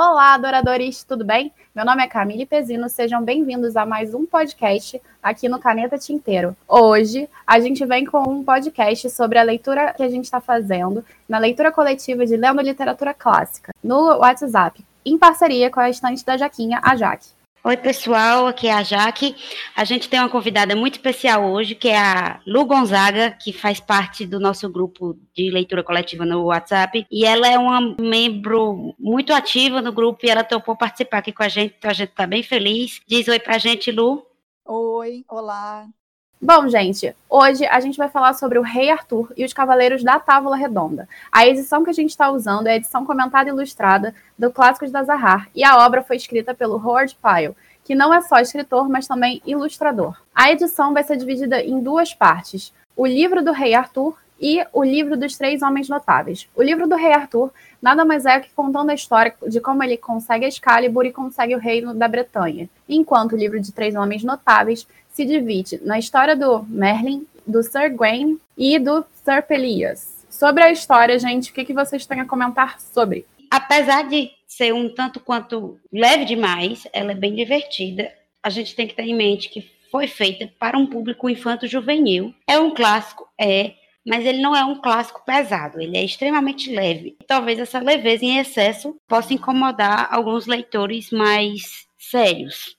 Olá, adoradores, tudo bem? Meu nome é Camille Pezino, sejam bem-vindos a mais um podcast aqui no Caneta Tinteiro. Hoje a gente vem com um podcast sobre a leitura que a gente está fazendo na leitura coletiva de Lendo Literatura Clássica no WhatsApp, em parceria com a estante da Jaquinha, a Jaque. Oi, pessoal, aqui é a Jaque. A gente tem uma convidada muito especial hoje, que é a Lu Gonzaga, que faz parte do nosso grupo de leitura coletiva no WhatsApp. E ela é uma membro muito ativa no grupo e ela topou participar aqui com a gente, então a gente está bem feliz. Diz oi pra gente, Lu. Oi, olá. Bom, gente, hoje a gente vai falar sobre o Rei Arthur e os Cavaleiros da Távola Redonda. A edição que a gente está usando é a edição comentada e ilustrada do Clássicos da Zahar, e a obra foi escrita pelo Howard Pyle, que não é só escritor, mas também ilustrador. A edição vai ser dividida em duas partes: o livro do Rei Arthur e o livro dos Três Homens Notáveis. O livro do Rei Arthur nada mais é que contando a história de como ele consegue a Excalibur e consegue o reino da Bretanha, enquanto o livro de Três Homens Notáveis se divide na história do Merlin, do Sir Gawain e do Sir Pelias. Sobre a história, gente, o que, que vocês têm a comentar sobre? Apesar de ser um tanto quanto leve demais, ela é bem divertida. A gente tem que ter em mente que foi feita para um público infanto-juvenil. É um clássico, é, mas ele não é um clássico pesado, ele é extremamente leve. Talvez essa leveza em excesso possa incomodar alguns leitores mais sérios.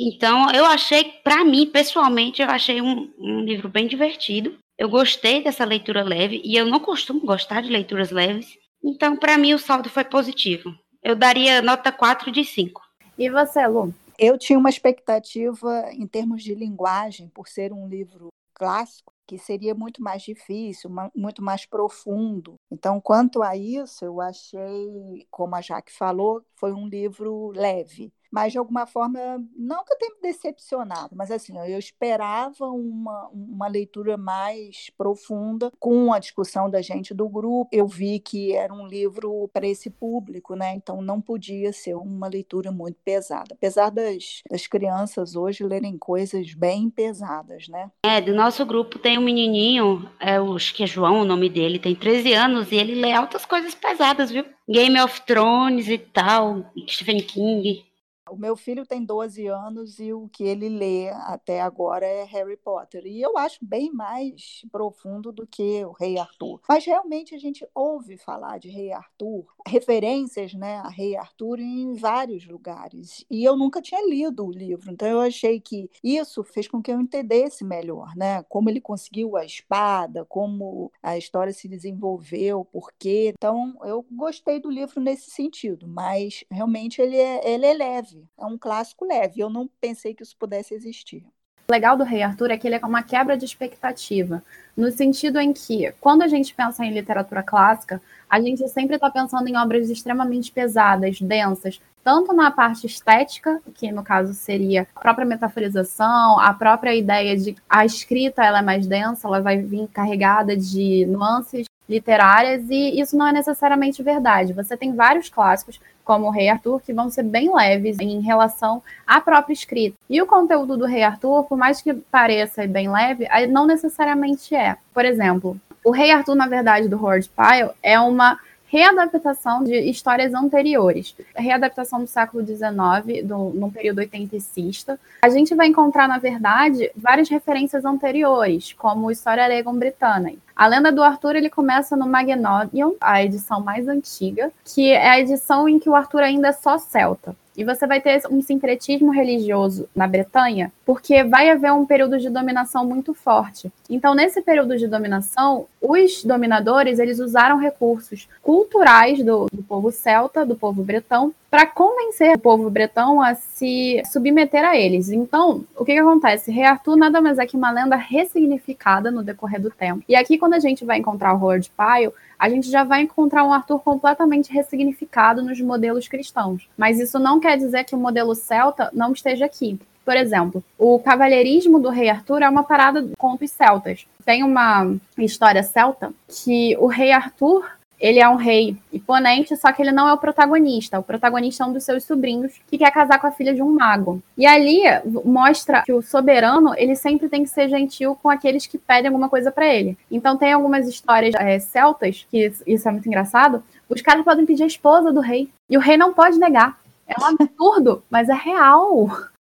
Então, eu achei, para mim, pessoalmente, eu achei um, um livro bem divertido. Eu gostei dessa leitura leve e eu não costumo gostar de leituras leves. Então, para mim, o saldo foi positivo. Eu daria nota 4 de 5. E você, Lu? Eu tinha uma expectativa em termos de linguagem, por ser um livro clássico, que seria muito mais difícil, muito mais profundo. Então, quanto a isso, eu achei, como a Jaque falou, foi um livro leve mas de alguma forma, não que eu tenha me decepcionado, mas assim, eu esperava uma, uma leitura mais profunda com a discussão da gente do grupo. Eu vi que era um livro para esse público, né? Então não podia ser uma leitura muito pesada, apesar das, das crianças hoje lerem coisas bem pesadas, né? É, do nosso grupo tem um menininho, é, acho que é João o nome dele, tem 13 anos e ele lê altas coisas pesadas, viu? Game of Thrones e tal, Stephen King. O meu filho tem 12 anos e o que ele lê até agora é Harry Potter. E eu acho bem mais profundo do que o Rei Arthur. Mas realmente a gente ouve falar de Rei Arthur, referências né, a Rei Arthur em vários lugares. E eu nunca tinha lido o livro. Então eu achei que isso fez com que eu entendesse melhor, né? Como ele conseguiu a espada, como a história se desenvolveu, por quê. Então eu gostei do livro nesse sentido, mas realmente ele é, ele é leve leve, é um clássico leve. Eu não pensei que isso pudesse existir. O legal do Rei Arthur é que ele é uma quebra de expectativa, no sentido em que, quando a gente pensa em literatura clássica, a gente sempre está pensando em obras extremamente pesadas, densas, tanto na parte estética, que no caso seria a própria metaforização, a própria ideia de a escrita ela é mais densa, ela vai vir carregada de nuances literárias, e isso não é necessariamente verdade. Você tem vários clássicos como o Rei Arthur, que vão ser bem leves em relação à própria escrita. E o conteúdo do Rei Arthur, por mais que pareça bem leve, não necessariamente é. Por exemplo, o Rei Arthur, na verdade, do Howard Pyle, é uma readaptação de histórias anteriores. A readaptação do século XIX, do, no período oitenticista. A gente vai encontrar, na verdade, várias referências anteriores, como História Alegam Britânia. A lenda do Arthur ele começa no Magnolion, a edição mais antiga, que é a edição em que o Arthur ainda é só celta. E você vai ter um sincretismo religioso na Bretanha, porque vai haver um período de dominação muito forte. Então, nesse período de dominação, os dominadores eles usaram recursos culturais do, do povo celta, do povo bretão, para convencer o povo bretão a se submeter a eles. Então, o que, que acontece? Rei Arthur nada mais é que uma lenda ressignificada no decorrer do tempo. E aqui, quando a gente vai encontrar o Howard Pyle, a gente já vai encontrar um Arthur completamente ressignificado nos modelos cristãos. Mas isso não quer dizer que o modelo celta não esteja aqui. Por exemplo, o cavalheirismo do rei Arthur é uma parada de contos celtas. Tem uma história celta que o rei Arthur ele é um rei imponente, só que ele não é o protagonista. O protagonista é um dos seus sobrinhos que quer casar com a filha de um mago. E ali mostra que o soberano, ele sempre tem que ser gentil com aqueles que pedem alguma coisa para ele. Então tem algumas histórias é, celtas, que isso é muito engraçado, Os caras podem pedir a esposa do rei. E o rei não pode negar. É um absurdo, mas é real.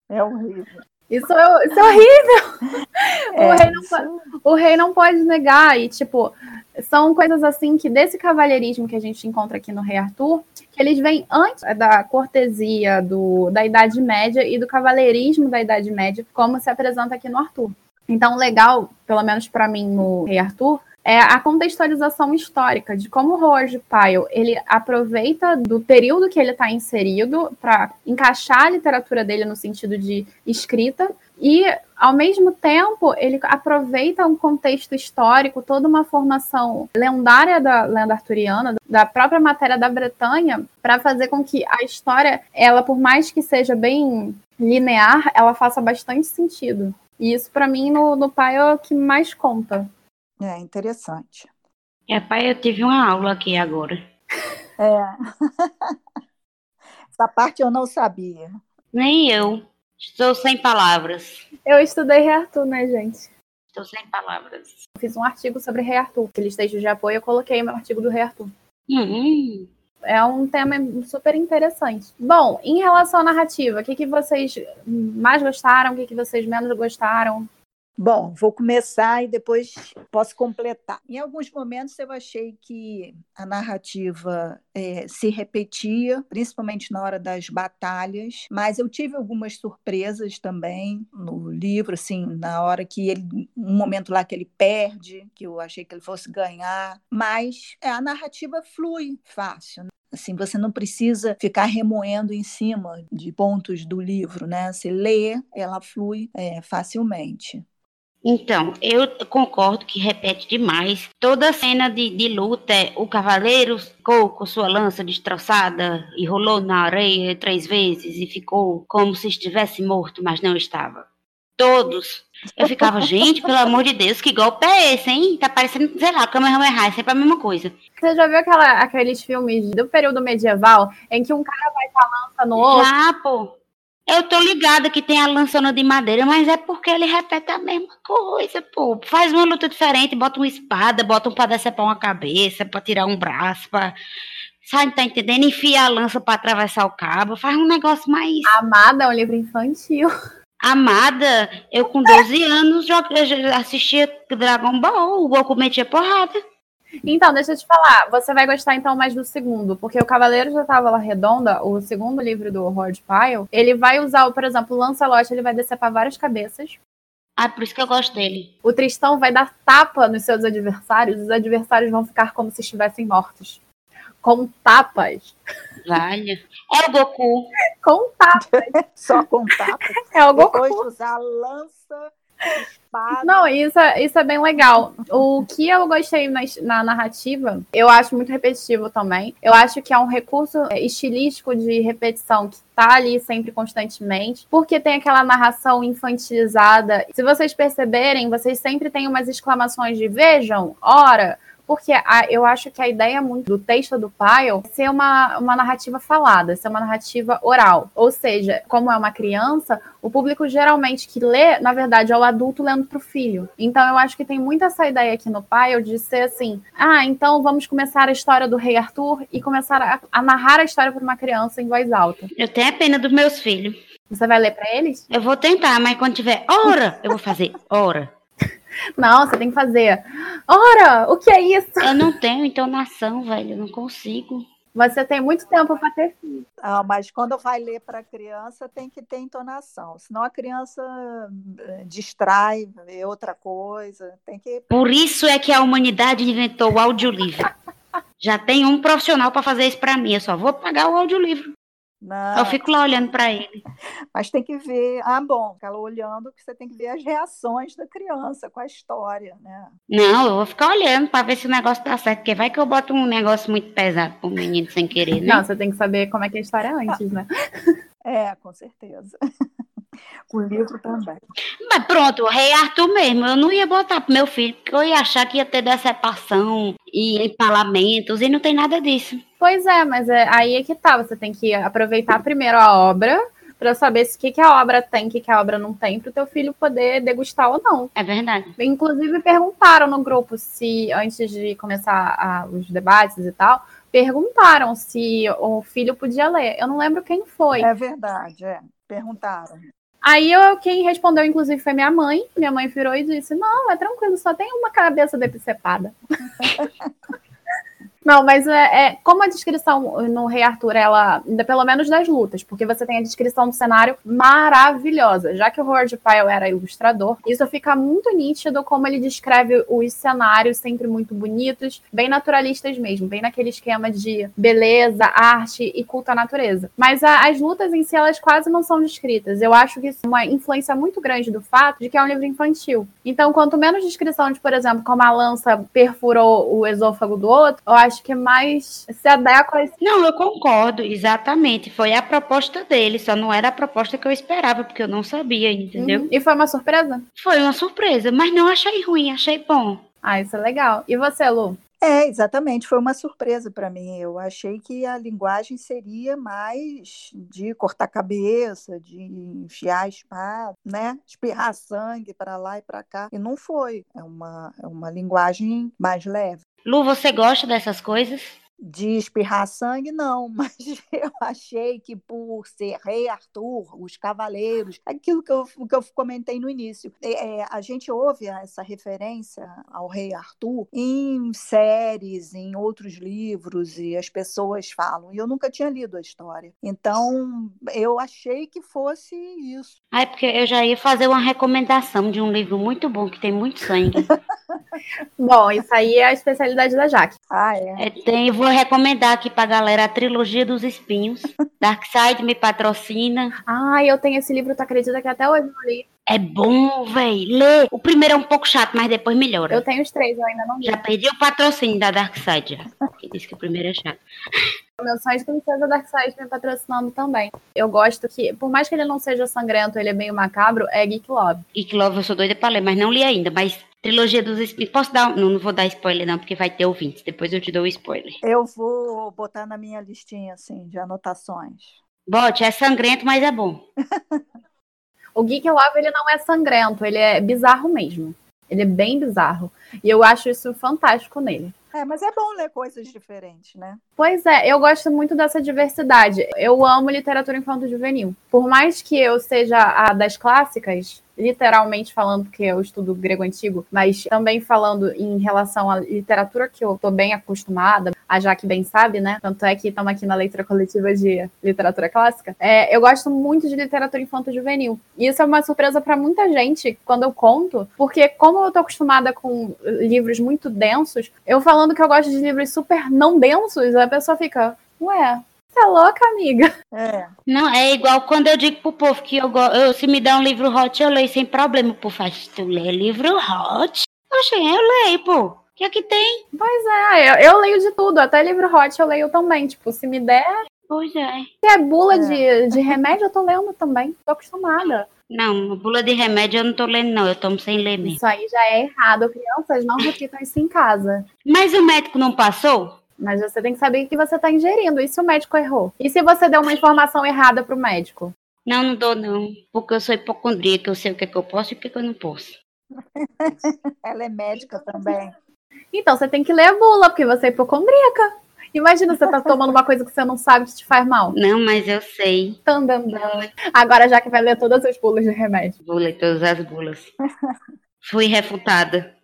É horrível. Isso é, isso é horrível. É, o, rei não pode, o rei não pode negar. E, tipo, são coisas assim que desse cavalheirismo que a gente encontra aqui no Rei Arthur, que eles vêm antes da cortesia do, da Idade Média e do cavalheirismo da Idade Média, como se apresenta aqui no Arthur. Então, legal, pelo menos para mim no Rei Arthur, é a contextualização histórica de como o Roger Pyle ele aproveita do período que ele está inserido para encaixar a literatura dele no sentido de escrita e ao mesmo tempo ele aproveita um contexto histórico, toda uma formação lendária da lenda arturiana, da própria matéria da Bretanha, para fazer com que a história, ela por mais que seja bem linear, ela faça bastante sentido. E isso para mim no, no pai é o que mais conta. É interessante. É, pai, eu tive uma aula aqui agora. É. Essa parte eu não sabia. Nem eu. Estou sem palavras. Eu estudei Rei Arthur, né, gente? Estou sem palavras. fiz um artigo sobre Rei Arthur. Aqueles textos de apoio, eu coloquei meu artigo do Rei Arthur. Uhum. É um tema super interessante. Bom, em relação à narrativa, o que, que vocês mais gostaram, o que, que vocês menos gostaram? Bom, vou começar e depois posso completar. Em alguns momentos eu achei que a narrativa é, se repetia, principalmente na hora das batalhas, mas eu tive algumas surpresas também no livro, assim, na hora que ele, um momento lá que ele perde, que eu achei que ele fosse ganhar, mas é, a narrativa flui fácil. Né? Assim, você não precisa ficar remoendo em cima de pontos do livro, né? Você lê, ela flui é, facilmente. Então, eu concordo que repete demais. Toda cena de, de luta é o cavaleiro ficou com sua lança destroçada e rolou na areia três vezes e ficou como se estivesse morto, mas não estava. Todos. Eu ficava, gente, pelo amor de Deus, que golpe é esse, hein? Tá parecendo, sei lá, Kamehameha, é sempre a mesma coisa. Você já viu aquela, aqueles filmes do período medieval em que um cara vai com a lança no osso? Já, pô. Eu tô ligada que tem a lançona de madeira, mas é porque ele repete a mesma coisa, pô. Faz uma luta diferente, bota uma espada, bota um pra decepar uma cabeça, pra tirar um braço, pra. Sabe, tá entendendo? Enfia a lança pra atravessar o cabo, faz um negócio mais. Amada é um livro infantil. Amada, eu com 12 anos assistia Dragon Ball, o Goku metia porrada. Então, deixa eu te falar. Você vai gostar então mais do segundo, porque o Cavaleiro já Távola Redonda, o segundo livro do Horde Pyle, ele vai usar, por exemplo, o Lancelot, ele vai decepar várias cabeças. Ah, por isso que eu gosto dele. O Tristão vai dar tapa nos seus adversários, os adversários vão ficar como se estivessem mortos. Com tapas. Vale. É o Goku. com tapas. Só com tapas. É o Goku. Depois de usar a lança Não, isso é, isso é bem legal. O que eu gostei na, na, narrativa, eu acho muito repetitivo também. Eu acho que é um recurso é, estilístico de repetição que tá ali sempre constantemente, porque tem aquela narração infantilizada. Se vocês perceberem, vocês sempre têm umas exclamações de vejam, ora, porque a, eu acho que a ideia muito do texto do Pyle é ser uma, uma narrativa falada, ser uma narrativa oral. Ou seja, como é uma criança, o público geralmente que lê, na verdade, é o adulto lendo para o filho. Então eu acho que tem muito essa ideia aqui no Pyle de ser assim: ah, então vamos começar a história do rei Arthur e começar a, a narrar a história para uma criança em voz alta. Eu tenho a pena dos meus filhos. Você vai ler para eles? Eu vou tentar, mas quando tiver hora, eu vou fazer hora. Não, você tem que fazer. Ora, o que é isso? Eu não tenho entonação, velho. Eu não consigo. Você tem muito tempo para ter filho. Ah, mas quando vai ler para criança, tem que ter entonação. Senão a criança eh, distrai, vê outra coisa. Tem que. Por isso é que a humanidade inventou o audiolivro. Já tem um profissional para fazer isso para mim. Eu só vou pagar o audiolivro. Não. Eu fico lá olhando para ele. Mas tem que ver. Ah, bom, ela olhando que você tem que ver as reações da criança com a história, né? Não, eu vou ficar olhando para ver se o negócio dá certo, porque vai que eu boto um negócio muito pesado pro menino sem querer, né? Não, você tem que saber como é que é a história antes, né? É, com certeza. O livro também. Mas pronto, o Rei Arthur mesmo. Eu não ia botar pro meu filho, porque eu ia achar que ia ter decepção e empalamentos, e não tem nada disso. Pois é, mas é, aí é que tá. Você tem que aproveitar primeiro a obra para saber o que, que a obra tem, o que, que a obra não tem, para o teu filho poder degustar ou não. É verdade. Inclusive perguntaram no grupo se, antes de começar a, os debates e tal, perguntaram se o filho podia ler. Eu não lembro quem foi. É verdade, é. Perguntaram. Aí eu, quem respondeu, inclusive, foi minha mãe. Minha mãe virou e disse: Não, é tranquilo, só tem uma cabeça decepada. Não, mas é, é, como a descrição no Rei Arthur, ela, pelo menos das lutas, porque você tem a descrição do cenário maravilhosa. Já que o Howard Pyle era ilustrador, isso fica muito nítido como ele descreve os cenários sempre muito bonitos, bem naturalistas mesmo, bem naquele esquema de beleza, arte e culto à natureza. Mas a, as lutas em si, elas quase não são descritas. Eu acho que isso é uma influência muito grande do fato de que é um livro infantil. Então, quanto menos descrição de, por exemplo, como a lança perfurou o esôfago do outro, eu acho acho que mais se adequa a esse... Não, eu concordo, exatamente. Foi a proposta dele, só não era a proposta que eu esperava, porque eu não sabia, entendeu? Uhum. E foi uma surpresa? Foi uma surpresa, mas não achei ruim, achei bom. Ah, isso é legal. E você, Lu? É, exatamente, foi uma surpresa para mim. Eu achei que a linguagem seria mais de cortar cabeça, de enfiar a espada, né? Espirrar sangue para lá e para cá. E não foi. É uma, é uma linguagem mais leve. Lu, você gosta dessas coisas? De espirrar sangue, não, mas eu achei que por ser rei Arthur, os cavaleiros, aquilo que eu, que eu comentei no início, é, é, a gente ouve essa referência ao rei Arthur em séries, em outros livros, e as pessoas falam, e eu nunca tinha lido a história. Então, eu achei que fosse isso. Ah, é porque eu já ia fazer uma recomendação de um livro muito bom, que tem muito sangue. bom, isso aí é a especialidade da Jaque. Ah, é? é tem, vou recomendar aqui pra galera a trilogia dos espinhos. Darkseid me patrocina. Ah, eu tenho esse livro, tu acredita que até hoje não li? É bom, velho. Lê. O primeiro é um pouco chato, mas depois melhora. Eu tenho os três, eu ainda não li. Já perdi o patrocínio da Darkseid. Que disse que o primeiro é chato. Meu sonho de princesa Darkseid me patrocinando também. Eu gosto que, por mais que ele não seja sangrento, ele é meio macabro, é Geek Love. Geek Love eu sou doida pra ler, mas não li ainda. Mas Trilogia dos Espíritos. Posso dar. Não, não vou dar spoiler, não, porque vai ter ouvintes. Depois eu te dou o spoiler. Eu vou botar na minha listinha, assim, de anotações. Bote, é sangrento, mas é bom. o Geek Love, ele não é sangrento, ele é bizarro mesmo. Ele é bem bizarro. E eu acho isso fantástico nele. É, mas é bom ler coisas diferentes, né? Pois é, eu gosto muito dessa diversidade. Eu amo literatura infanto-juvenil. Por mais que eu seja a das clássicas, literalmente falando, porque eu estudo grego antigo, mas também falando em relação à literatura que eu tô bem acostumada, a Jaque bem sabe, né? Tanto é que estamos aqui na leitura coletiva de literatura clássica. É, eu gosto muito de literatura infanto-juvenil. E isso é uma surpresa para muita gente quando eu conto, porque como eu tô acostumada com livros muito densos, eu falando que eu gosto de livros super não densos, a pessoa fica, ué, você é louca, amiga? É. Não, é igual quando eu digo pro povo que eu, eu se me der um livro hot, eu leio sem problema. O povo faz, tu lê livro hot? Oxe, eu leio, pô. O que é que tem? Pois é, eu, eu, leio de tudo, até livro hot eu leio também. Tipo, se me der. Pois é. Se é bula é. De, de remédio, eu tô lendo também. Tô acostumada. Não, bula de remédio eu não tô lendo, não. Eu tomo sem ler mesmo. Isso aí já é errado. Crianças não repitam isso em casa. Mas o médico não passou? Mas você tem que saber o que você está ingerindo. E se o médico errou? E se você deu uma informação errada para o médico? Não, não dou, não. Porque eu sou hipocondríaca, eu sei o que, é que eu posso e o que, é que eu não posso. Ela é médica também. Então, você tem que ler a bula, porque você é hipocondríaca. Imagina você tá tomando uma coisa que você não sabe que te faz mal. Não, mas eu sei. Tandandã. Agora já que vai ler todas as bulas de remédio. Vou ler todas as bulas. Fui refutada.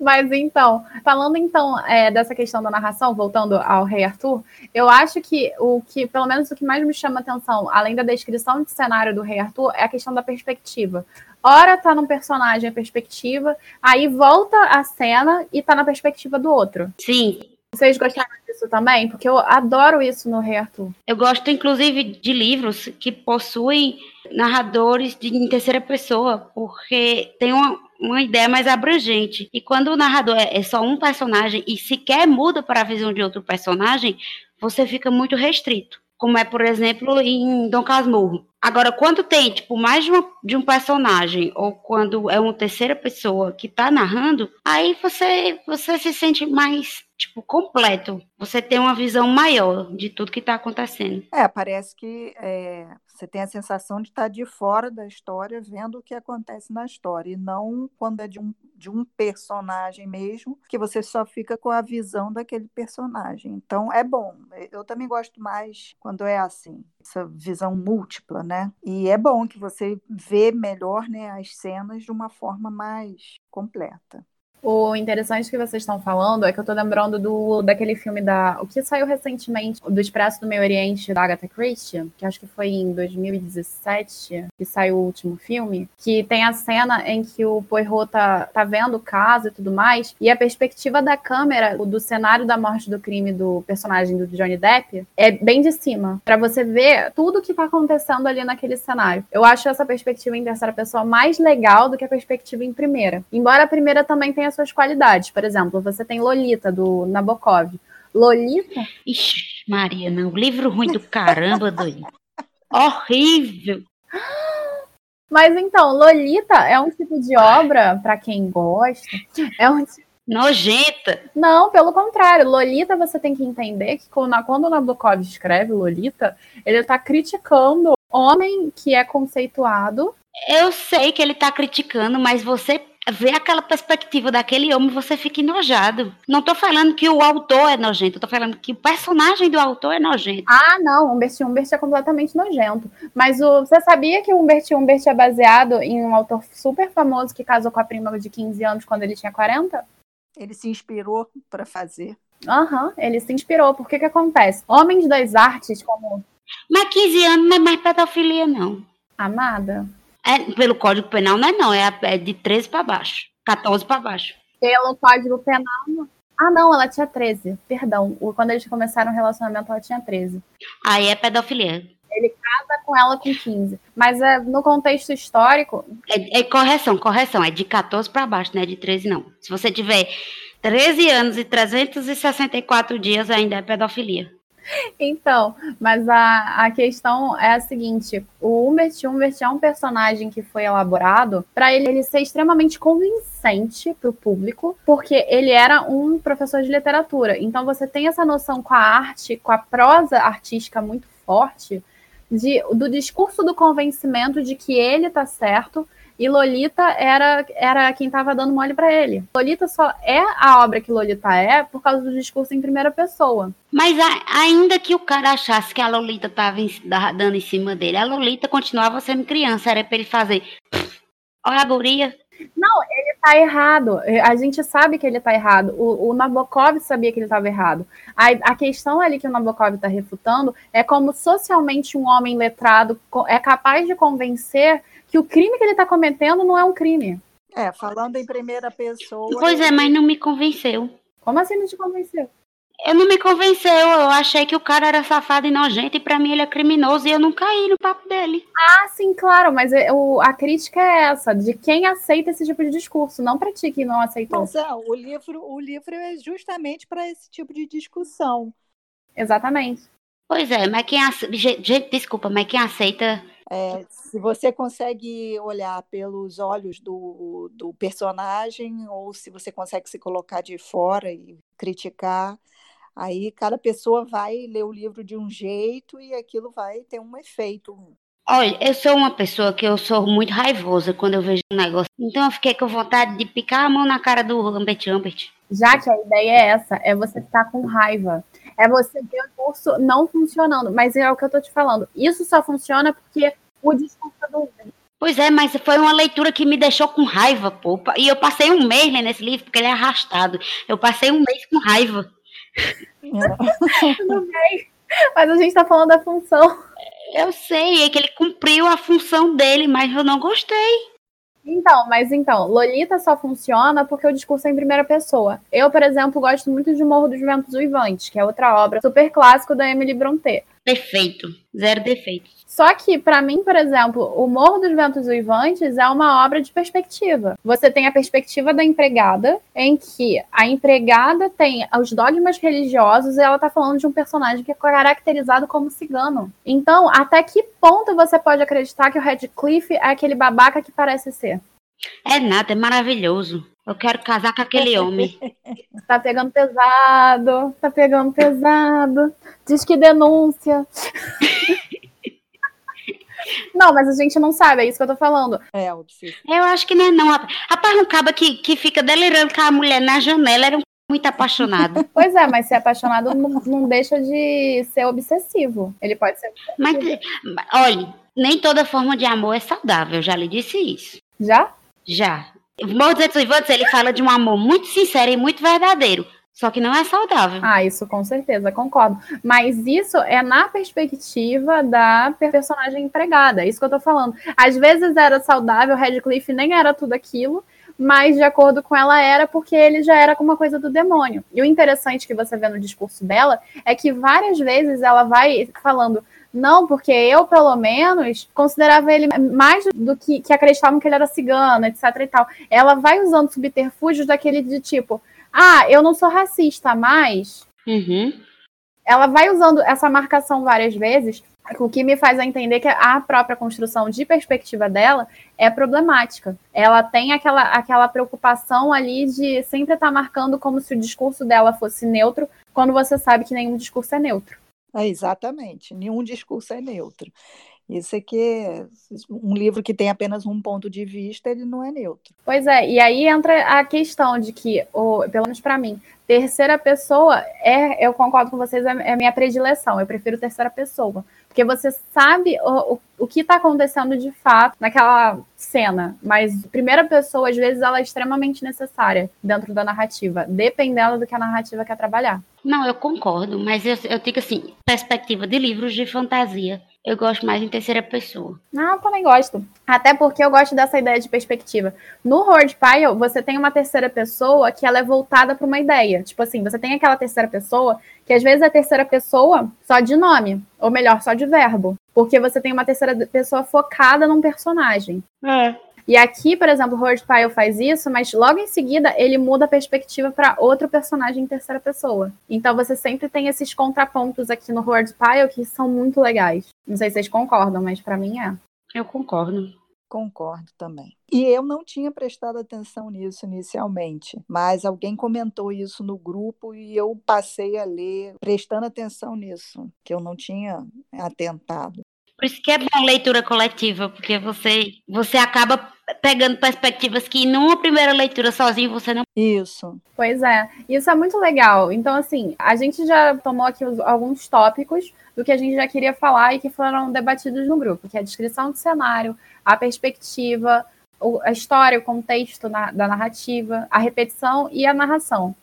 Mas então, falando então é, dessa questão da narração, voltando ao Rei Arthur, eu acho que o que, pelo menos o que mais me chama atenção, além da descrição de cenário do Rei Arthur, é a questão da perspectiva. Ora tá num personagem a perspectiva, aí volta a cena e tá na perspectiva do outro. Sim. Vocês gostaram disso também? Porque eu adoro isso no Rei Arthur. Eu gosto, inclusive, de livros que possuem narradores de, em terceira pessoa, porque tem uma, uma ideia mais abrangente. E quando o narrador é, é só um personagem e sequer muda para a visão de outro personagem, você fica muito restrito. Como é, por exemplo, em Dom Casmurro. Agora, quando tem, tipo, mais de, uma, de um personagem, ou quando é uma terceira pessoa que está narrando, aí você, você se sente mais tipo, completo. Você tem uma visão maior de tudo que está acontecendo. É, parece que é, você tem a sensação de estar de fora da história, vendo o que acontece na história, e não quando é de um, de um personagem mesmo, que você só fica com a visão daquele personagem. Então é bom. Eu também gosto mais quando é assim, essa visão múltipla, né? E é bom que você vê melhor né, as cenas de uma forma mais completa. O interessante que vocês estão falando é que eu tô lembrando do, daquele filme da. O que saiu recentemente, do Expresso do Meio Oriente, da Agatha Christie, que acho que foi em 2017 que saiu o último filme, que tem a cena em que o Poirot tá, tá vendo o caso e tudo mais, e a perspectiva da câmera do cenário da morte do crime do personagem do Johnny Depp é bem de cima, para você ver tudo que tá acontecendo ali naquele cenário. Eu acho essa perspectiva em terceira pessoa mais legal do que a perspectiva em primeira. Embora a primeira também tenha as suas qualidades. Por exemplo, você tem Lolita, do Nabokov. Lolita. Ixi, Maria, não. Livro ruim do caramba, doido. Horrível. Mas então, Lolita é um tipo de obra, para quem gosta, é um tipo Nojenta. Não, pelo contrário. Lolita, você tem que entender que quando, o Nabokov escreve Lolita, ele está criticando homem que é conceituado. Eu sei que ele está criticando, mas você ver aquela perspectiva daquele homem, você fica enojado. Não tô falando que o autor é nojento, eu tô falando que o personagem do autor é nojento. Ah, não, Humbert Humbert é completamente nojento. Mas o, você sabia que o Humbert Humbert é baseado em um autor super famoso que casou com a prima de 15 anos quando ele tinha 40? Ele se inspirou para fazer. Aham, uhum, ele se inspirou. Por que que acontece? Homens das artes, como... Mas 15 anos não é mais pedofilia, não. Amada, é, pelo Código Penal não é não, é, é de 13 para baixo, 14 para baixo. Pelo Código Penal. Ah, não, ela tinha 13. Perdão. Quando eles começaram o relacionamento, ela tinha 13. Aí é pedofilia. Ele casa com ela com 15. Mas é, no contexto histórico. É, é correção, correção. É de 14 para baixo, não é de 13, não. Se você tiver 13 anos e 364 dias, ainda é pedofilia. Então, mas a, a questão é a seguinte: o Humbert Humbert é um personagem que foi elaborado para ele, ele ser extremamente convincente para o público, porque ele era um professor de literatura. Então você tem essa noção com a arte, com a prosa artística muito forte, de, do discurso do convencimento de que ele está certo e Lolita era, era quem estava dando mole para ele. Lolita só é a obra que Lolita é por causa do discurso em primeira pessoa. Mas a, ainda que o cara achasse que a Lolita estava dando em cima dele, a Lolita continuava sendo criança, era para ele fazer. Olha a guria. Não, ele tá errado. A gente sabe que ele tá errado. O, o Nabokov sabia que ele estava errado. A, a, questão ali que o Nabokov está refutando é como socialmente um homem letrado é capaz de convencer que o crime que ele está cometendo não é um crime. É, falando em primeira pessoa. Pois é, mas não me convenceu. Como assim não te convenceu? Eu não me convenceu, eu achei que o cara era safado e nojento e para mim ele é criminoso e eu não caí no papo dele. Ah, sim, claro, mas eu, a crítica é essa, de quem aceita esse tipo de discurso, não para ti que não aceitou. Mas é, o livro, o livro é justamente para esse tipo de discussão. Exatamente. Pois é, mas quem aceita, gente, desculpa, mas quem aceita é, se você consegue olhar pelos olhos do, do personagem ou se você consegue se colocar de fora e criticar, aí cada pessoa vai ler o livro de um jeito e aquilo vai ter um efeito. Olha, eu sou uma pessoa que eu sou muito raivosa quando eu vejo um negócio. Então eu fiquei com vontade de picar a mão na cara do Lambert Lambert. Já que a ideia é essa, é você ficar com raiva. É você ver o curso não funcionando. Mas é o que eu tô te falando. Isso só funciona porque o discurso do Pois é, mas foi uma leitura que me deixou com raiva, pô. E eu passei um mês né, nesse livro, porque ele é arrastado. Eu passei um mês com raiva. Tudo bem. Mas a gente tá falando da função. Eu sei, é que ele cumpriu a função dele, mas eu não gostei. Então, mas então, Lolita só funciona porque o discurso é em primeira pessoa. Eu, por exemplo, gosto muito de Morro dos Ventos Uivantes, que é outra obra super clássico da Emily Brontë. Perfeito, zero defeitos. Só que, para mim, por exemplo, O Morro dos Ventos Uivantes é uma obra de perspectiva. Você tem a perspectiva da empregada, em que a empregada tem os dogmas religiosos e ela tá falando de um personagem que é caracterizado como cigano. Então, até que ponto você pode acreditar que o Radcliffe é aquele babaca que parece ser? É nada, é maravilhoso. Eu quero casar com aquele homem. Tá pegando pesado, tá pegando pesado. Diz que denúncia. Não, mas a gente não sabe, é isso que eu tô falando. É, obsessivo. Eu acho que não é não. Rapaz, um caba que, que fica delirando com a mulher na janela era um muito apaixonado. Pois é, mas ser apaixonado não, não deixa de ser obsessivo. Ele pode ser. Mas, olha, nem toda forma de amor é saudável, já lhe disse isso. Já? Já. Mozart Vivantes, ele fala de um amor muito sincero e muito verdadeiro. Só que não é saudável. Ah, isso com certeza, concordo. Mas isso é na perspectiva da personagem empregada. É isso que eu tô falando. Às vezes era saudável, Radcliffe nem era tudo aquilo, mas de acordo com ela era porque ele já era como uma coisa do demônio. E o interessante que você vê no discurso dela é que várias vezes ela vai falando não, porque eu, pelo menos, considerava ele mais do que, que acreditavam que ele era cigano, etc e tal. Ela vai usando subterfúgios daquele de tipo, ah, eu não sou racista, mas. Uhum. Ela vai usando essa marcação várias vezes, o que me faz entender que a própria construção de perspectiva dela é problemática. Ela tem aquela, aquela preocupação ali de sempre estar marcando como se o discurso dela fosse neutro, quando você sabe que nenhum discurso é neutro. Exatamente, nenhum discurso é neutro. Isso é que um livro que tem apenas um ponto de vista, ele não é neutro. Pois é, e aí entra a questão de que, ou, pelo menos para mim, terceira pessoa é, eu concordo com vocês, é, é minha predileção. Eu prefiro terceira pessoa. Porque você sabe o, o, o que está acontecendo de fato naquela cena. Mas primeira pessoa, às vezes, ela é extremamente necessária dentro da narrativa, dependendo do que a narrativa quer trabalhar. Não, eu concordo, mas eu, eu digo assim, perspectiva de livros de fantasia eu gosto mais em terceira pessoa. Ah, eu também gosto. Até porque eu gosto dessa ideia de perspectiva. No Horde Pile, você tem uma terceira pessoa que ela é voltada para uma ideia. Tipo assim, você tem aquela terceira pessoa que às vezes é terceira pessoa só de nome, ou melhor, só de verbo. Porque você tem uma terceira pessoa focada num personagem. É. E aqui, por exemplo, o Horde Pyle faz isso, mas logo em seguida ele muda a perspectiva para outro personagem em terceira pessoa. Então você sempre tem esses contrapontos aqui no Horde Pyle que são muito legais. Não sei se vocês concordam, mas para mim é. Eu concordo. Concordo também. E eu não tinha prestado atenção nisso inicialmente, mas alguém comentou isso no grupo e eu passei a ler prestando atenção nisso, que eu não tinha atentado. Por isso que é bom leitura coletiva, porque você, você acaba pegando perspectivas que numa primeira leitura sozinho você não. Isso. Pois é. Isso é muito legal. Então, assim, a gente já tomou aqui alguns tópicos do que a gente já queria falar e que foram debatidos no grupo, que é a descrição do cenário, a perspectiva, a história, o contexto da narrativa, a repetição e a narração.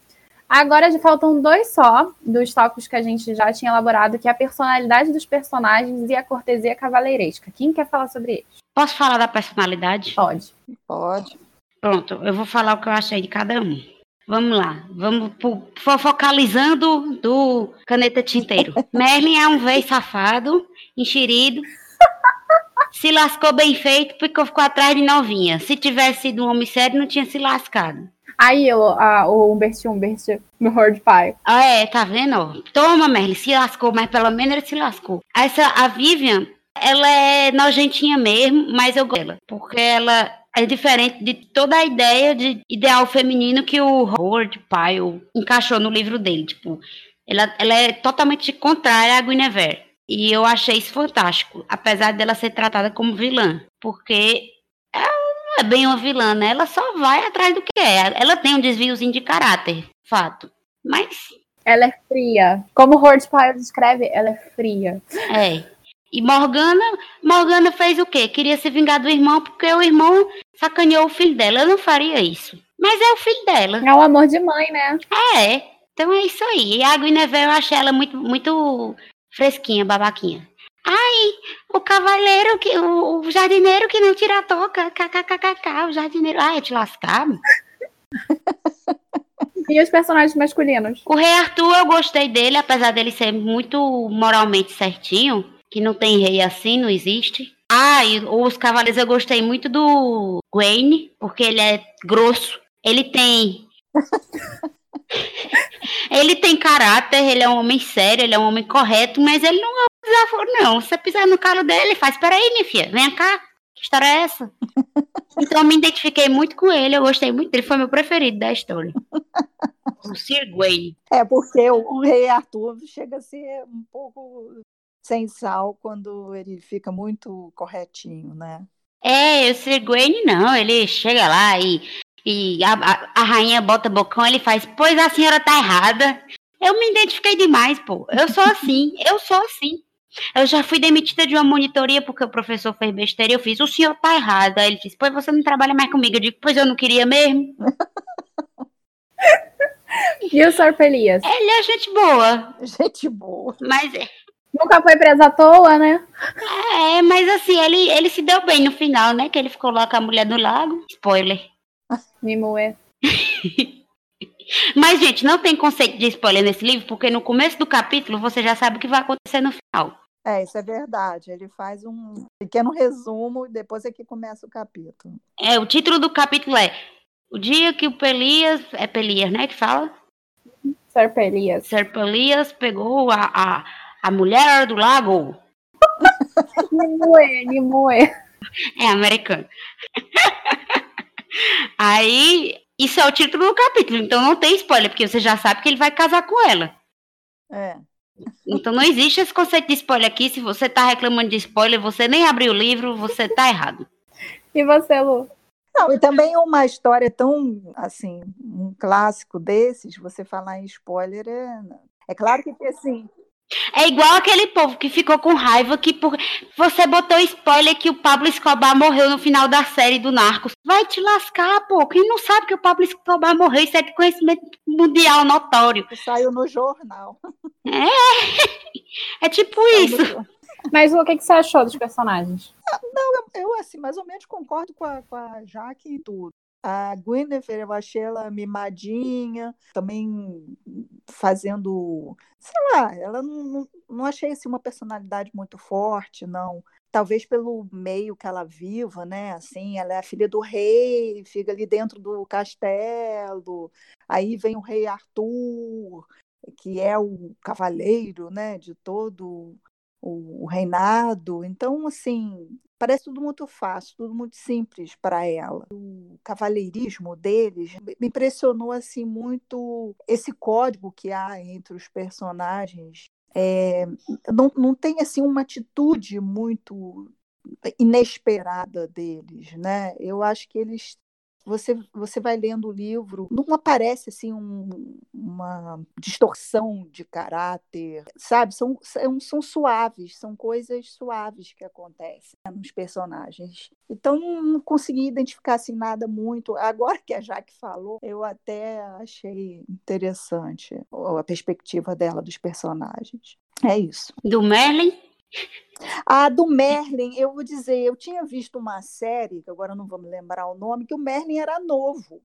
Agora já faltam dois só dos tópicos que a gente já tinha elaborado, que é a personalidade dos personagens e a cortesia cavaleiresca. Quem quer falar sobre eles? Posso falar da personalidade? Pode. Pode. Pronto, eu vou falar o que eu achei de cada um. Vamos lá, vamos focalizando do caneta tinteiro. Merlin é um véi safado, enxerido, se lascou bem feito porque ficou atrás de novinha. Se tivesse sido um homem sério, não tinha se lascado. Aí a, o Humbert Humbert no Horde Pie. Ah, é, tá vendo? Toma, Merle, se lascou, mas pelo menos ele se lascou. Essa, a Vivian, ela é nojentinha mesmo, mas eu gosto dela. Porque ela é diferente de toda a ideia de ideal feminino que o Horde Pyle encaixou no livro dele. Tipo, ela, ela é totalmente contrária a Guinevere. E eu achei isso fantástico, apesar dela ser tratada como vilã. Porque é bem uma vilã, né? Ela só vai atrás do que é. Ela tem um desviozinho de caráter, fato. Mas. Ela é fria. Como Horde Pyle descreve, ela é fria. É. E Morgana, Morgana fez o quê? Queria se vingar do irmão porque o irmão sacaneou o filho dela. Eu não faria isso. Mas é o filho dela. É o amor de mãe, né? É. Então é isso aí. E a Guinevere eu achei ela muito, muito fresquinha, babaquinha. Ai, o cavaleiro, que, o, o jardineiro que não tira a toca, kkkk, o jardineiro. Ai, eu te lascar. E os personagens masculinos? O Rei Arthur, eu gostei dele, apesar dele ser muito moralmente certinho, que não tem rei assim, não existe. Ah, e os cavaleiros eu gostei muito do Gwen, porque ele é grosso. Ele tem. ele tem caráter, ele é um homem sério, ele é um homem correto, mas ele não é desaforo, não. Se você pisar no calo dele, faz, peraí, minha filha, vem cá. Que história é essa? então eu me identifiquei muito com ele, eu gostei muito dele, foi meu preferido da história. o Sir Gawain. É, porque o, o, rei Arthur chega a ser um pouco sem sal quando ele fica muito corretinho, né? É, o Gawain não, ele chega lá e, e a, a, a rainha bota bocão, ele faz, pois a senhora tá errada. Eu me identifiquei demais, pô. Eu sou assim, eu sou assim. Eu já fui demitida de uma monitoria porque o professor fez besteira e eu fiz, o senhor tá errado. Aí ele disse, pois você não trabalha mais comigo. Eu digo, pois eu não queria mesmo. E o Sr. Elias? Ele é gente boa. Gente boa. Mas é, Nunca foi preso à toa, né? é, mas assim, ele, ele se deu bem no final, né? Que ele ficou lá com a mulher do lago. Spoiler. Me moer. Mas, gente, não tem conceito de spoiler nesse livro, porque no começo do capítulo você já sabe o que vai acontecer no final. É, isso é verdade. Ele faz um pequeno resumo e depois é que começa o capítulo. É, o título do capítulo é O dia que o Pelias. É Pelias, né? Que fala? Sr. Elias. Ser Pelias pegou a, a, a mulher do lago. Me moer. É americano. Aí, isso é o título do capítulo, então não tem spoiler, porque você já sabe que ele vai casar com ela. É. Então não existe esse conceito de spoiler aqui. Se você tá reclamando de spoiler, você nem abriu o livro, você tá errado. E você, Lu? Não, e também uma história tão, assim, um clássico desses, você falar em spoiler é... É claro que, assim, É igual aquele povo que ficou com raiva que por... você botou spoiler que o Pablo Escobar morreu no final da série do Narcos. Vai te lascar, pô. Quem não sabe que o Pablo Escobar morreu, isso é de conhecimento mundial notório. saiu no jornal. É tipo Saiu isso. Mas o que, que você achou dos personagens? Eu, assim, mais ou menos concordo com a, com a Jaque e tudo. A Guinevere, eu achei ela mimadinha, também fazendo, sei lá, ela não, não, achei assim, uma personalidade muito forte, não. Talvez pelo meio que ela viva, né? Assim, ela é a filha do rei, fica ali dentro do castelo. Aí vem o rei Arthur, que é o cavaleiro, né, de todo o, o reinado. Então, assim, parece tudo muito fácil, tudo muito simples para ela. O cavalheirismo deles me impressionou assim muito esse código que há entre os personagens. É, não, não tem assim uma atitude muito inesperada deles, né? Eu acho que eles você, você vai lendo o livro, não aparece assim um- uma distorção de caráter, sabe? São, são, são suaves, são coisas suaves que acontecem né, nos personagens. Então não, não consegui identificar assim nada muito. Agora que a Jaque falou, eu até achei interessante a perspectiva dela dos personagens. É isso. Do Merlin. A do Merlin, eu vou dizer, eu tinha visto uma série, que agora eu não vou me lembrar o nome, que o Merlin era novo.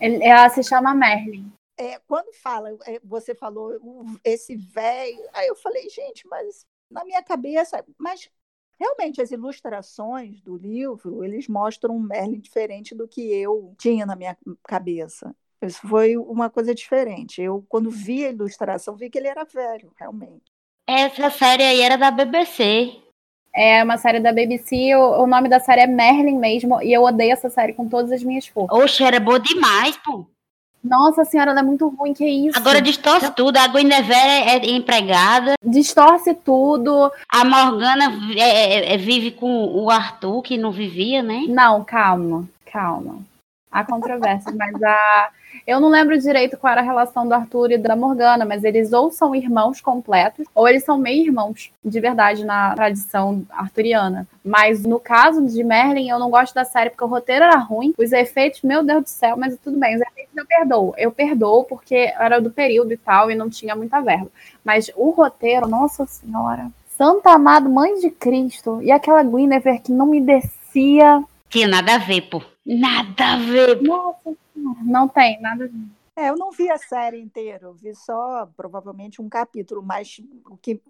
Ela se chama Merlin. É, quando fala, é, você falou esse velho, aí eu falei, gente, mas na minha cabeça, mas realmente as ilustrações do livro, eles mostram um Merlin diferente do que eu tinha na minha cabeça. Isso foi uma coisa diferente. Eu, quando vi a ilustração, vi que ele era velho, realmente. Essa série aí era da BBC. É uma série da BBC, o, o nome da série é Merlin mesmo, e eu odeio essa série com todas as minhas forças. Oxe, era boa demais, pô. Nossa senhora, ela é muito ruim, que isso? Agora distorce tudo. A Guinevere é empregada. Distorce tudo. A Morgana é- é- é- vive com o Arthur, que não vivia, né? Não, calma, calma. Há controvérsias, mas a. Eu não lembro direito qual era a relação do Arthur e da Morgana, mas eles ou são irmãos completos, ou eles são meio-irmãos, de verdade, na tradição arturiana. Mas no caso de Merlin, eu não gosto da série porque o roteiro era ruim, os efeitos, meu Deus do céu, mas tudo bem, os efeitos eu perdoo. Eu perdoo porque era do período e tal, e não tinha muita verba. Mas o roteiro, nossa senhora. Santa Amado, Mãe de Cristo, e aquela Guinevere que não me descia. Tinha nada a ver, pô. Nada a ver. Nossa senhora, não tem nada a ver. É, eu não vi a série inteira, eu vi só provavelmente um capítulo, mas o que,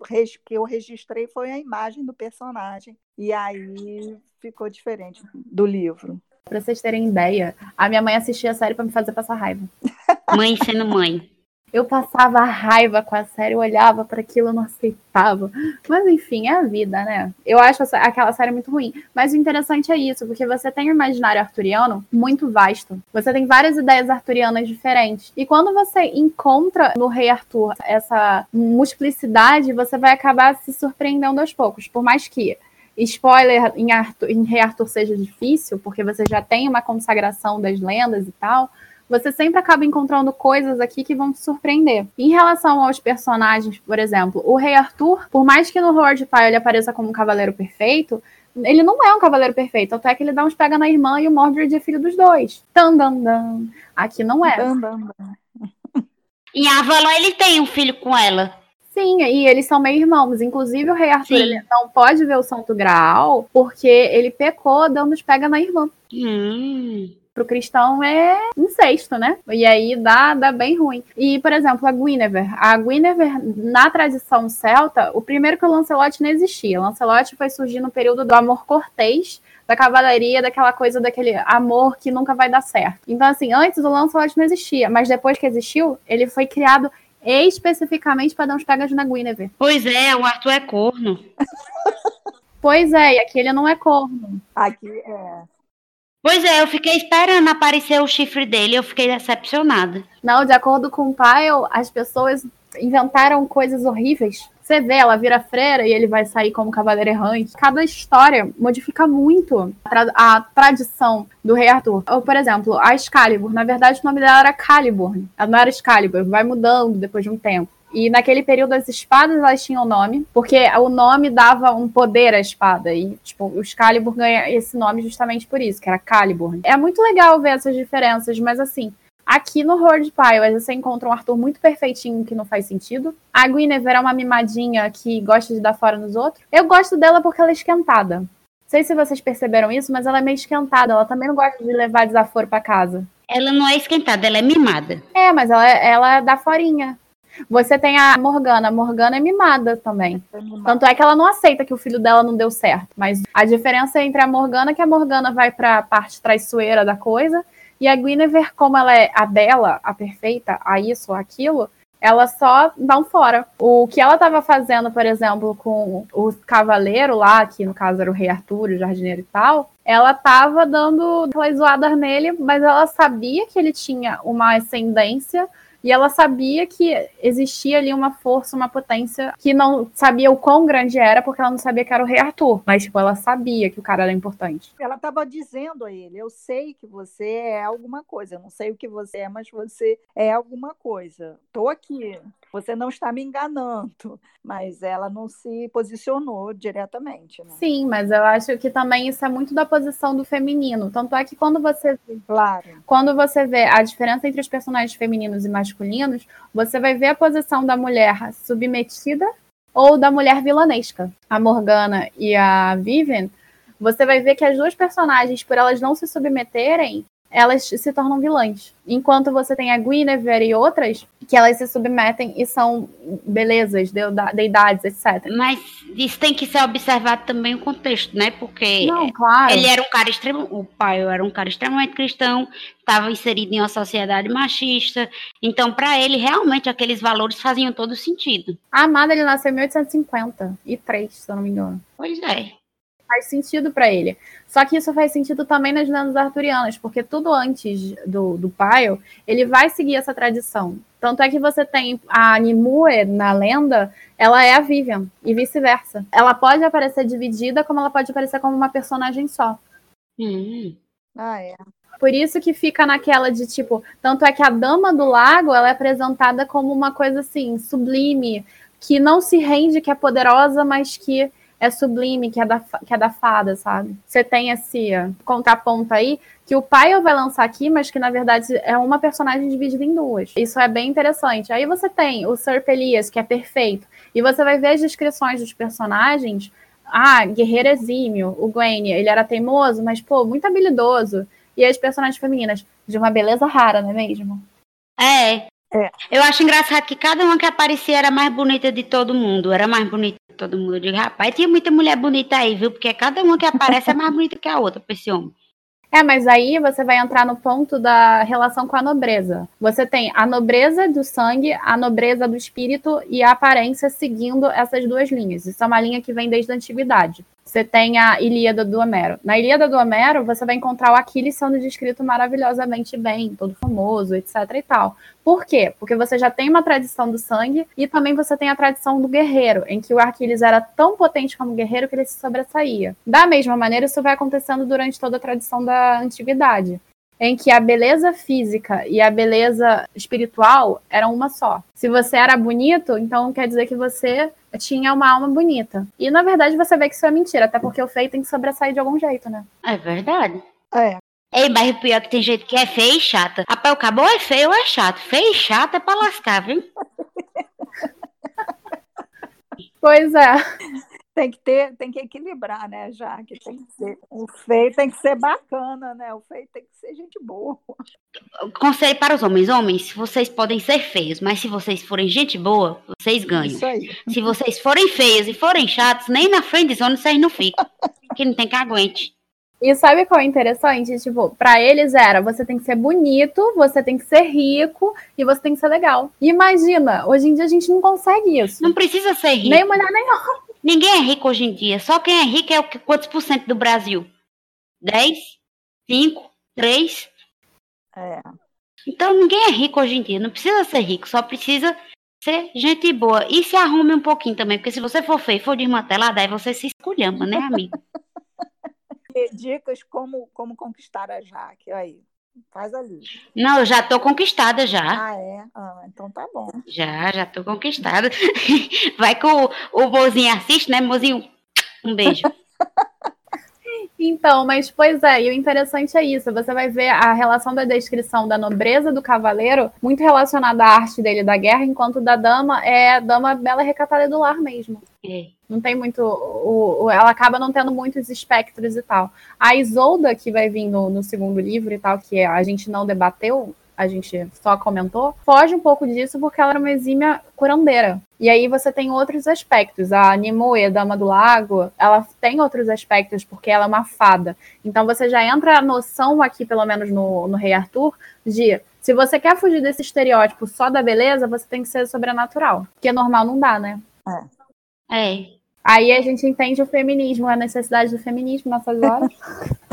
que eu registrei foi a imagem do personagem. E aí ficou diferente do livro. Pra vocês terem ideia, a minha mãe assistia a série pra me fazer passar raiva. Mãe sendo mãe. Eu passava raiva com a série, eu olhava para aquilo, eu não aceitava. Mas enfim, é a vida, né? Eu acho aquela série muito ruim. Mas o interessante é isso, porque você tem o imaginário arturiano muito vasto. Você tem várias ideias arturianas diferentes. E quando você encontra no Rei Arthur essa multiplicidade, você vai acabar se surpreendendo aos poucos. Por mais que spoiler em, Arthur, em Rei Arthur seja difícil, porque você já tem uma consagração das lendas e tal você sempre acaba encontrando coisas aqui que vão te surpreender. Em relação aos personagens, por exemplo, o Rei Arthur, por mais que no Lord Pai ele apareça como um cavaleiro perfeito, ele não é um cavaleiro perfeito, até que ele dá uns pega na irmã e o Mordred é filho dos dois. Tan, dan, dan. Aqui não é. Dan, dan, dan. Em Avalon ele tem um filho com ela. Sim, e eles são meio irmãos. Inclusive, o rei Arthur ele não pode ver o Santo Graal porque ele pecou dando os pega na irmã. Hum pro cristão é incesto, né? E aí dá, dá bem ruim. E, por exemplo, a Guinevere. A Guinevere, na tradição celta, o primeiro que o Lancelot não existia. O Lancelot foi surgir no período do amor cortês, da cavalaria, daquela coisa, daquele amor que nunca vai dar certo. Então, assim, antes o Lancelot não existia, mas depois que existiu, ele foi criado especificamente para dar uns pegas na Guinevere. Pois é, o Arthur é corno. pois é, e aqui ele não é corno. Aqui é. Pois é, eu fiquei esperando aparecer o chifre dele, eu fiquei decepcionada. Não, de acordo com o Pyle, as pessoas inventaram coisas horríveis. Você vê, ela vira freira e ele vai sair como cavaleiro errante. Cada história modifica muito a, tra a tradição do rei Arthur. Ou, por exemplo, a Excalibur. Na verdade, o nome dela era Calibur. Ela não era Excalibur, vai mudando depois de um tempo. E naquele período as espadas elas tinham nome, porque o nome dava um poder à espada. E, tipo, o Excalibur ganha esse nome justamente por isso, que era Calibur. É muito legal ver essas diferenças, mas assim, Aqui no Horde Pile, você encontra um Arthur muito perfeitinho que não faz sentido. A Guinevere é uma mimadinha que gosta de dar fora nos outros. Eu gosto dela porque ela é esquentada. Não sei se vocês perceberam isso, mas ela é meio esquentada. Ela também não gosta de levar desaforo para casa. Ela não é esquentada, ela é mimada. É, mas ela, ela dá forinha. Você tem a Morgana. A Morgana é mimada também. Tanto é que ela não aceita que o filho dela não deu certo. Mas a diferença entre a Morgana é que a Morgana vai para a parte traiçoeira da coisa. E a Guinevere, como ela é a bela, a perfeita, a isso, aquilo, ela só dá um fora. O que ela estava fazendo, por exemplo, com o cavaleiro lá, que no caso era o rei Arthur, o jardineiro e tal, ela estava dando aquelas zoadas nele, mas ela sabia que ele tinha uma ascendência e ela sabia que existia ali uma força, uma potência que não sabia o quão grande era, porque ela não sabia que era o rei Arthur. Mas, tipo, ela sabia que o cara era importante. Ela estava dizendo a ele: Eu sei que você é alguma coisa. Eu não sei o que você é, mas você é alguma coisa. Tô aqui. Você não está me enganando. Mas ela não se posicionou diretamente. Né? Sim, mas eu acho que também isso é muito da posição do feminino. Tanto é que quando você vê, claro. quando você vê a diferença entre os personagens femininos e masculinos, masculinos, você vai ver a posição da mulher submetida ou da mulher vilanesca. A Morgana e a Vivian, você vai ver que as duas personagens, por elas não se submeterem, elas se tornam vilãs. Enquanto você tem a Guinevere e outras que elas se submetem e são belezas, deidades, etc. Mas isso tem que ser observado também o contexto, né? Porque Não, claro. ele era um cara extremo, o pai era um cara extremamente cristão, estava inserido em uma sociedade machista, então para ele realmente aqueles valores faziam todo sentido. A Amada ele nasceu em 1850 e três, se eu não me engano. Pois é faz sentido para ele. Só que isso faz sentido também nas lendas arturianas, porque tudo antes do, do Pyle, ele vai seguir essa tradição. Tanto é que você tem a Nimue na lenda, ela é a Vivian, e vice-versa. Ela pode aparecer dividida, como ela pode aparecer como uma personagem só. Hum. Ah, é. Por isso que fica naquela de tipo, tanto é que a Dama do Lago, ela é apresentada como uma coisa assim, sublime, que não se rende, que é poderosa, mas que é sublime, que é da, que é da fada, sabe? Você tem esse contraponto aí, que o pai vai lançar aqui, mas que na verdade é uma personagem dividida em duas. Isso é bem interessante. Aí você tem o Sir Pelias, que é perfeito, e você vai ver as descrições dos personagens. Ah, guerreiro exímio, o Gwen, ele era teimoso, mas, pô, muito habilidoso. E as personagens femininas, de uma beleza rara, não é mesmo? É, é. Eu acho engraçado que cada uma que aparecia era mais bonita de todo mundo. Era mais bonita de todo mundo. Eu digo, rapaz, tinha muita mulher bonita aí, viu? Porque cada uma que aparece é mais bonita que a outra pra esse homem. É, mas aí você vai entrar no ponto da relação com a nobreza. Você tem a nobreza do sangue, a nobreza do espírito e a aparência seguindo essas duas linhas. Isso é uma linha que vem desde a antiguidade. Você tem a Ilíada do Homero. Na Ilíada do Homero, você vai encontrar o Aquiles sendo descrito maravilhosamente bem, todo famoso, etc e tal. Por quê? Porque você já tem uma tradição do sangue e também você tem a tradição do guerreiro, em que o Aquiles era tão potente como guerreiro que ele se sobressaía. Da mesma maneira, isso vai acontecendo durante toda a tradição da antiguidade em que a beleza física e a beleza espiritual eram uma só. Se você era bonito, então quer dizer que você tinha uma alma bonita. E na verdade você vê que isso é mentira, até porque o feio tem que sobressair de algum jeito, né? É verdade. É. Ei, mas o pior é que tem gente que é feia e chata. Rapaz, acabou é feio ou é chato. Feio e chato é pra lascar, viu? Pois é tem que ter, tem que equilibrar, né, já que tem que ser, o feio tem que ser bacana, né? O feio tem que ser gente boa. Conselho para os homens, homens, vocês podem ser feios, mas se vocês forem gente boa, vocês ganham. Isso aí. Se vocês forem feios e forem chatos, nem na frente zone vocês não ficam, porque não tem que aguente. E sabe qual é interessante? Tipo, pra eles era, você tem que ser bonito, você tem que ser rico e você tem que ser legal. Imagina, hoje em dia a gente não consegue isso. Não precisa ser rico. Nem mulher, nem homem. Ninguém é rico hoje em dia. Só quem é rico é o que, quantos por cento do Brasil? 10? 5? 3? É. Então ninguém é rico hoje em dia. Não precisa ser rico, só precisa ser gente boa. E se arrume um pouquinho também, porque se você for feio e for desmantelado, aí você se esculhamba, né, amigo? Dicas como, como conquistar a Jaque, aí. Faz ali. Não, eu já tô conquistada já. Ah, é? Ah, então tá bom. Já, já tô conquistada. Vai que o, o mozinho assiste, né, mozinho? Um beijo. Então, mas pois é, e o interessante é isso. Você vai ver a relação da descrição da nobreza do cavaleiro muito relacionada à arte dele da guerra, enquanto da dama é dama bela recatada do lar mesmo. É. Não tem muito. O, o, ela acaba não tendo muitos espectros e tal. A Isolda, que vai vir no, no segundo livro e tal, que a gente não debateu, a gente só comentou, foge um pouco disso porque ela era uma exímia curandeira. E aí você tem outros aspectos. A Nimue, Dama do Lago, ela tem outros aspectos porque ela é uma fada. Então você já entra a noção aqui, pelo menos no, no Rei Arthur, de se você quer fugir desse estereótipo só da beleza, você tem que ser sobrenatural. Porque normal não dá, né? É. É. Aí a gente entende o feminismo, a necessidade do feminismo nessas horas.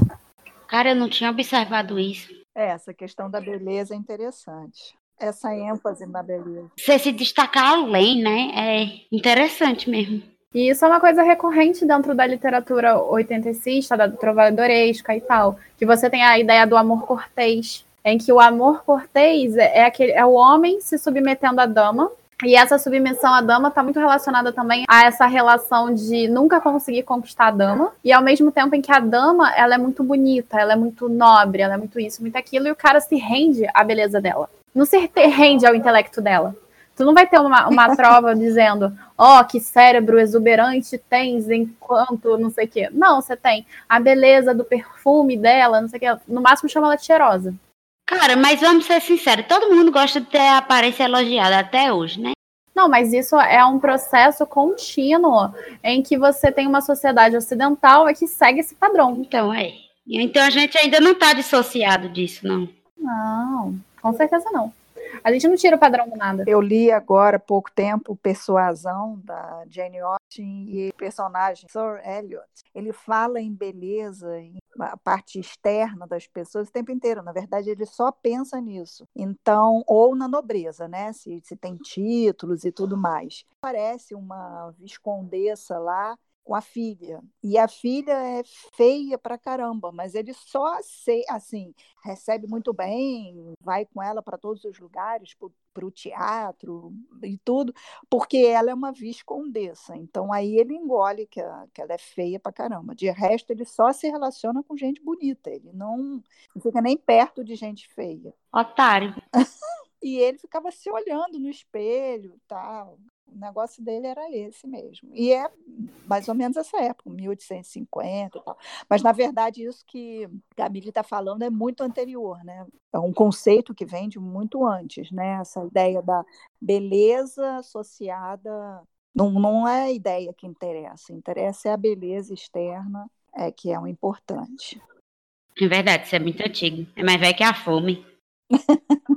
Cara, eu não tinha observado isso. É, essa questão da beleza é interessante. Essa ênfase na beleza. Você se destacar além, né? É interessante mesmo. E isso é uma coisa recorrente dentro da literatura oitentecista, da trovadoresca e tal. Que você tem a ideia do amor cortês, em que o amor cortês é, é, aquele, é o homem se submetendo à dama e essa submissão à dama está muito relacionada também a essa relação de nunca conseguir conquistar a dama, e ao mesmo tempo em que a dama ela é muito bonita, ela é muito nobre, ela é muito isso, muito aquilo, e o cara se rende à beleza dela. Não se rende ao intelecto dela. Tu não vai ter uma, uma trova dizendo, ó, oh, que cérebro exuberante tens enquanto não sei o quê. Não, você tem a beleza do perfume dela, não sei o quê. No máximo chama ela de cheirosa. Cara, mas vamos ser sinceros, todo mundo gosta de ter a aparência elogiada até hoje, né? Não, mas isso é um processo contínuo em que você tem uma sociedade ocidental que segue esse padrão. Então, é. Então a gente ainda não está dissociado disso, não. Não, com certeza não. A gente não tira o padrão do nada. Eu li agora há pouco tempo Persuasão, da Jane Austen, e o personagem Sir Eliot. Ele fala em beleza, em a parte externa das pessoas o tempo inteiro. Na verdade, ele só pensa nisso. Então, ou na nobreza, né? Se, se tem títulos e tudo mais. Parece uma viscondessa lá com a filha. E a filha é feia pra caramba, mas ele só assim, recebe muito bem, vai com ela para todos os lugares, para o teatro e tudo, porque ela é uma viscondessa. Então aí ele engole que, a, que ela é feia pra caramba. De resto, ele só se relaciona com gente bonita, ele não, não fica nem perto de gente feia. Otário. e ele ficava se olhando no espelho, tal. O negócio dele era esse mesmo. E é mais ou menos essa época, 1850 e tal. Mas, na verdade, isso que Camille está falando é muito anterior, né? É um conceito que vem de muito antes, né? Essa ideia da beleza associada. Não, não é a ideia que interessa, interessa é a beleza externa, é que é o importante. É verdade, isso é muito antigo. É mais velho que a fome.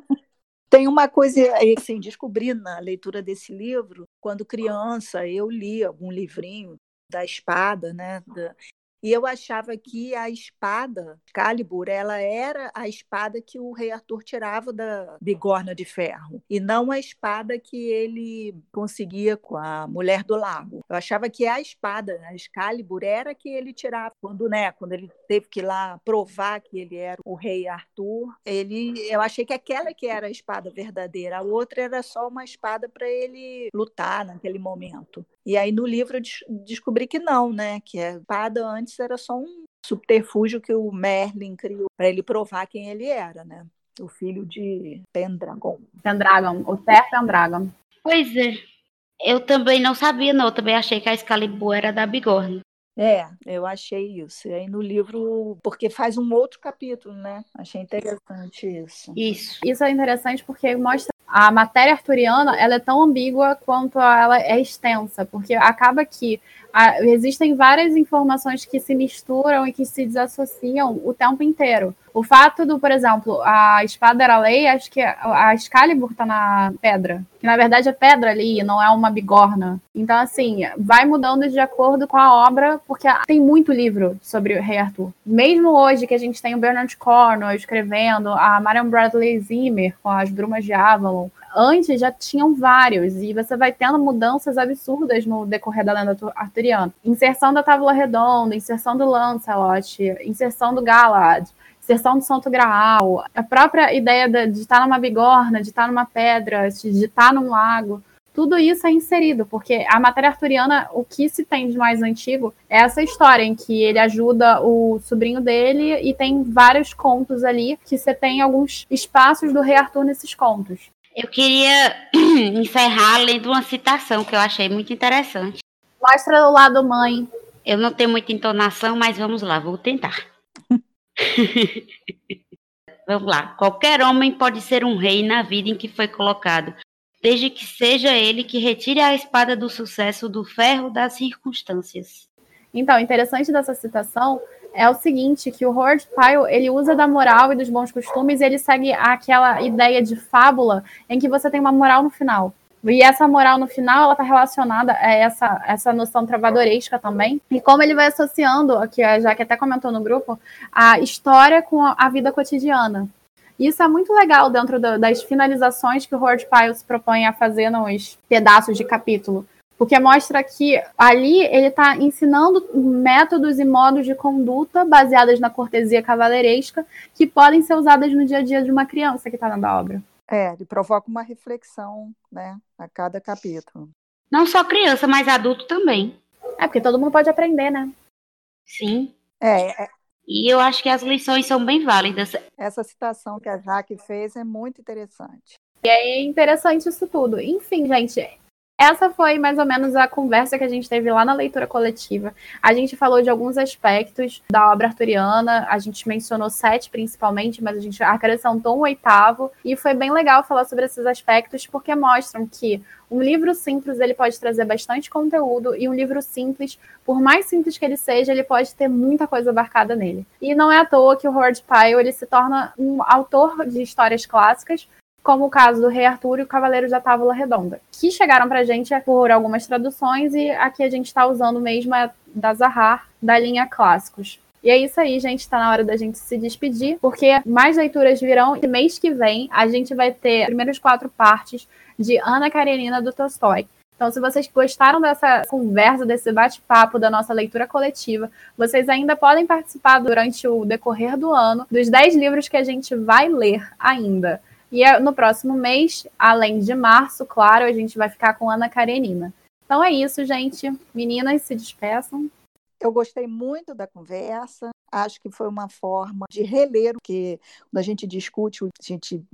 Tem uma coisa, assim, descobri na leitura desse livro, quando criança eu li algum livrinho da espada, né? Da, e eu achava que a espada Calibur, ela era a espada que o rei Arthur tirava da bigorna de ferro, e não a espada que ele conseguia com a mulher do lago. Eu achava que a espada, a Excalibur, era que ele tirava quando, né, quando ele teve que ir lá provar que ele era o rei Arthur. Ele, eu achei que aquela que era a espada verdadeira, a outra era só uma espada para ele lutar naquele momento. E aí no livro eu descobri que não, né? Que a espada antes era só um subterfúgio que o Merlin criou para ele provar quem ele era, né? O filho de Pendragon. Pendragon, o Ter Pendragon. Pois é. Eu também não sabia, não. Eu também achei que a Excalibur era da Bigorna. É, eu achei isso. E aí no livro, porque faz um outro capítulo, né? Achei interessante isso. Isso. Isso é interessante porque mostra a matéria arturiana, ela é tão ambígua quanto ela é extensa, porque acaba que a, existem várias informações que se misturam e que se desassociam o tempo inteiro. O fato do, por exemplo, a espada era lei, acho que a Excalibur tá na pedra. Que na verdade é pedra ali, não é uma bigorna. Então, assim, vai mudando de acordo com a obra, porque tem muito livro sobre o Rei Arthur. Mesmo hoje que a gente tem o Bernard Cornwell escrevendo, a Marion Bradley Zimmer com as Brumas de Avalon, antes já tinham vários, e você vai tendo mudanças absurdas no decorrer da lenda arturiana. Inserção da Tábua Redonda, inserção do Lancelot, inserção do Galad inserção do Santo Graal, a própria ideia de, estar numa bigorna, de estar numa pedra, de estar num lago, tudo isso é inserido, porque a matéria arturiana, o que se tem de mais antigo é essa história em que ele ajuda o sobrinho dele e tem vários contos ali que você tem alguns espaços do rei Arthur nesses contos. Eu queria encerrar lendo uma citação que eu achei muito interessante. Mostra o lado mãe. Eu não tenho muita entonação, mas vamos lá, vou tentar. Vamos lá. Qualquer homem pode ser um rei na vida em que foi colocado, desde que seja ele que retire a espada do sucesso do ferro das circunstâncias. Então, interessante dessa citação é o seguinte, que o Howard Pyle, ele usa da moral e dos bons costumes e ele segue aquela ideia de fábula em que você tem uma moral no final. E essa moral no final, ela está relacionada a essa, essa noção travadoresca também. E como ele vai associando, aqui a Jaque até comentou no grupo, a história com a vida cotidiana. Isso é muito legal dentro do, das finalizações que o Howard Pyle se propõe a fazer nos pedaços de capítulo. Porque mostra que ali ele está ensinando métodos e modos de conduta baseadas na cortesia cavaleiresca que podem ser usadas no dia a dia de uma criança que está da obra. É, ele provoca uma reflexão, né, a cada capítulo. Não só criança, mas adulto também. É, porque todo mundo pode aprender, né? Sim. É, é. E eu acho que as lições são bem válidas. Essa citação que a Jaque fez é muito interessante. E é interessante isso tudo. Enfim, gente, essa foi mais ou menos a conversa que a gente teve lá na leitura coletiva. A gente falou de alguns aspectos da obra arturiana, a gente mencionou sete principalmente, mas a gente acrescentou um oitavo, e foi bem legal falar sobre esses aspectos, porque mostram que um livro simples ele pode trazer bastante conteúdo, e um livro simples, por mais simples que ele seja, ele pode ter muita coisa abarcada nele. E não é à toa que o Howard Pyle ele se torna um autor de histórias clássicas, como o caso do Rei Arthur e o Cavaleiro da Távola Redonda, que chegaram para a gente por algumas traduções e aqui a gente está usando mesmo a da Zahar, da linha Clássicos. E é isso aí, gente. Está na hora da gente se despedir, porque mais leituras virão. E mês que vem a gente vai ter as primeiras quatro partes de Ana Karenina do Tolstói. Então, se vocês gostaram dessa conversa, desse bate-papo da nossa leitura coletiva, vocês ainda podem participar durante o decorrer do ano dos 10 livros que a gente vai ler ainda. E é no próximo mês, além de março, claro, a gente vai ficar com Ana Karenina. Então é isso, gente. Meninas, se despeçam. Eu gostei muito da conversa. Acho que foi uma forma de reler, porque quando a gente discute, a gente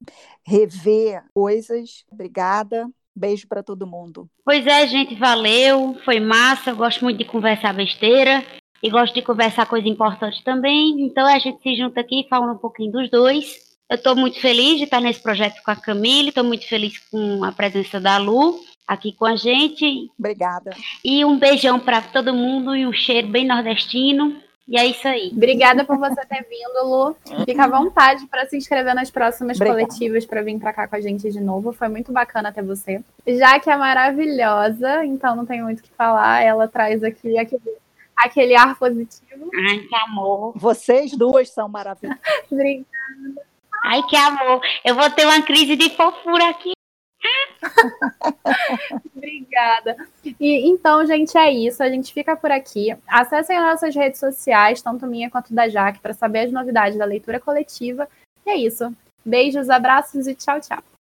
revê coisas. Obrigada. Beijo para todo mundo. Pois é, gente, valeu. Foi massa. Eu gosto muito de conversar besteira e gosto de conversar coisa importante também. Então a gente se junta aqui e fala um pouquinho dos dois. Eu estou muito feliz de estar nesse projeto com a Camille, estou muito feliz com a presença da Lu aqui com a gente. Obrigada. E um beijão para todo mundo e um cheiro bem nordestino. E é isso aí. Obrigada por você ter vindo, Lu. Fica à vontade para se inscrever nas próximas Obrigada. coletivas para vir para cá com a gente de novo. Foi muito bacana ter você. Já que é maravilhosa, então não tem muito o que falar. Ela traz aqui aquele, aquele ar positivo. Ai, que amor. Vocês duas são maravilhosas. Obrigada. Ai, que amor. Eu vou ter uma crise de fofura aqui. Obrigada. E então, gente, é isso. A gente fica por aqui. Acessem as nossas redes sociais, tanto minha quanto da Jaque, para saber as novidades da leitura coletiva. E é isso. Beijos, abraços e tchau, tchau.